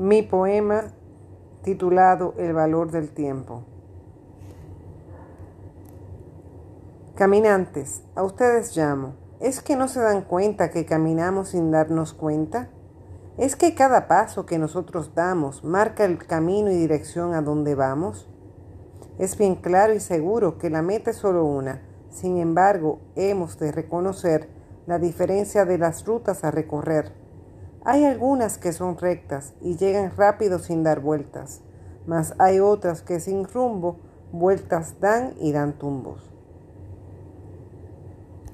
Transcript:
Mi poema titulado El valor del tiempo. Caminantes, a ustedes llamo. ¿Es que no se dan cuenta que caminamos sin darnos cuenta? ¿Es que cada paso que nosotros damos marca el camino y dirección a donde vamos? Es bien claro y seguro que la meta es solo una. Sin embargo, hemos de reconocer la diferencia de las rutas a recorrer. Hay algunas que son rectas y llegan rápido sin dar vueltas, mas hay otras que sin rumbo vueltas dan y dan tumbos.